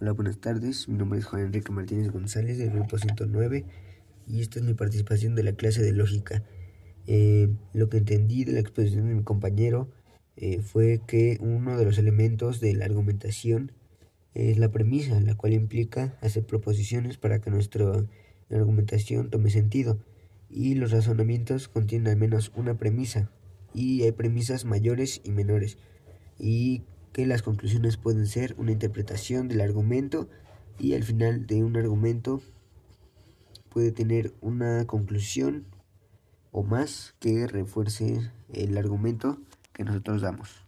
Hola, buenas tardes. Mi nombre es Juan Enrique Martínez González del grupo 109 y esta es mi participación de la clase de lógica. Eh, lo que entendí de la exposición de mi compañero eh, fue que uno de los elementos de la argumentación es la premisa, la cual implica hacer proposiciones para que nuestra argumentación tome sentido. Y los razonamientos contienen al menos una premisa y hay premisas mayores y menores. Y que las conclusiones pueden ser una interpretación del argumento y al final de un argumento puede tener una conclusión o más que refuerce el argumento que nosotros damos.